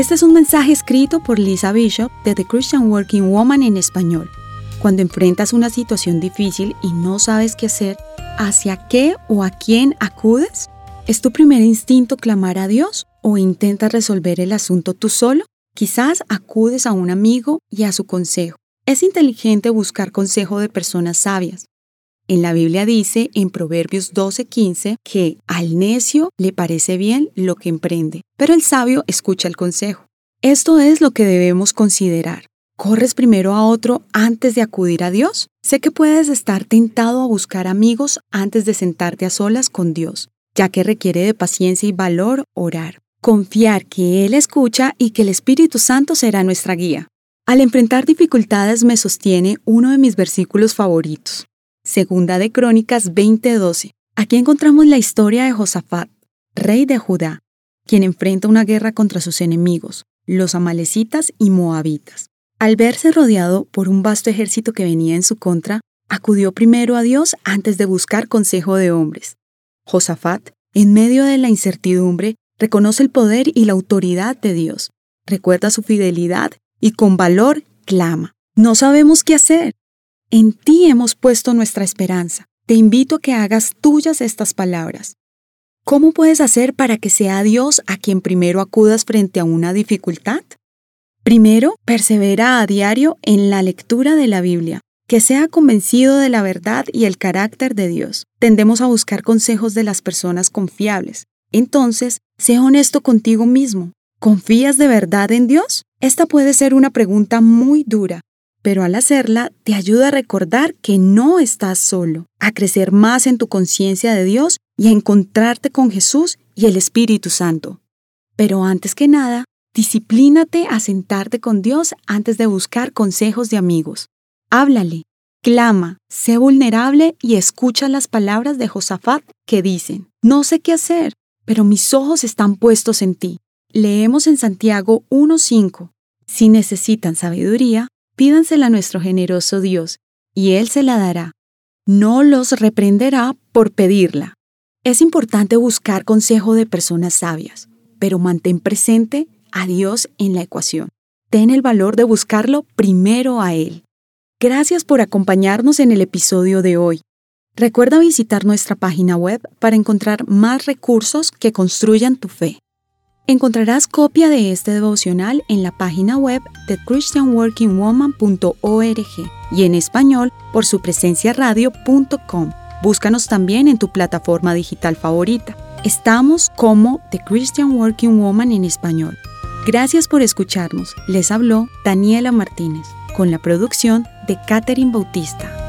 Este es un mensaje escrito por Lisa Bishop de The Christian Working Woman en español. Cuando enfrentas una situación difícil y no sabes qué hacer, ¿hacia qué o a quién acudes? ¿Es tu primer instinto clamar a Dios o intentas resolver el asunto tú solo? Quizás acudes a un amigo y a su consejo. Es inteligente buscar consejo de personas sabias. En la Biblia dice en Proverbios 12:15 que al necio le parece bien lo que emprende, pero el sabio escucha el consejo. Esto es lo que debemos considerar. ¿Corres primero a otro antes de acudir a Dios? Sé que puedes estar tentado a buscar amigos antes de sentarte a solas con Dios, ya que requiere de paciencia y valor orar. Confiar que Él escucha y que el Espíritu Santo será nuestra guía. Al enfrentar dificultades me sostiene uno de mis versículos favoritos. Segunda de Crónicas 20:12. Aquí encontramos la historia de Josafat, rey de Judá, quien enfrenta una guerra contra sus enemigos, los amalecitas y moabitas. Al verse rodeado por un vasto ejército que venía en su contra, acudió primero a Dios antes de buscar consejo de hombres. Josafat, en medio de la incertidumbre, reconoce el poder y la autoridad de Dios, recuerda su fidelidad y con valor clama. No sabemos qué hacer. En ti hemos puesto nuestra esperanza. Te invito a que hagas tuyas estas palabras. ¿Cómo puedes hacer para que sea Dios a quien primero acudas frente a una dificultad? Primero, persevera a diario en la lectura de la Biblia, que sea convencido de la verdad y el carácter de Dios. Tendemos a buscar consejos de las personas confiables. Entonces, sé honesto contigo mismo. ¿Confías de verdad en Dios? Esta puede ser una pregunta muy dura, pero al hacerla te ayuda a recordar que no estás solo, a crecer más en tu conciencia de Dios y a encontrarte con Jesús y el Espíritu Santo. Pero antes que nada, Disciplínate a sentarte con Dios antes de buscar consejos de amigos. Háblale, clama, sé vulnerable y escucha las palabras de Josafat que dicen, no sé qué hacer, pero mis ojos están puestos en ti. Leemos en Santiago 1.5, si necesitan sabiduría, pídansela a nuestro generoso Dios, y Él se la dará. No los reprenderá por pedirla. Es importante buscar consejo de personas sabias, pero mantén presente a Dios en la ecuación. Ten el valor de buscarlo primero a Él. Gracias por acompañarnos en el episodio de hoy. Recuerda visitar nuestra página web para encontrar más recursos que construyan tu fe. Encontrarás copia de este devocional en la página web de christianworkingwoman.org y en español por su presencia radio.com. Búscanos también en tu plataforma digital favorita. Estamos como The Christian Working Woman en español. Gracias por escucharnos. Les habló Daniela Martínez, con la producción de Catherine Bautista.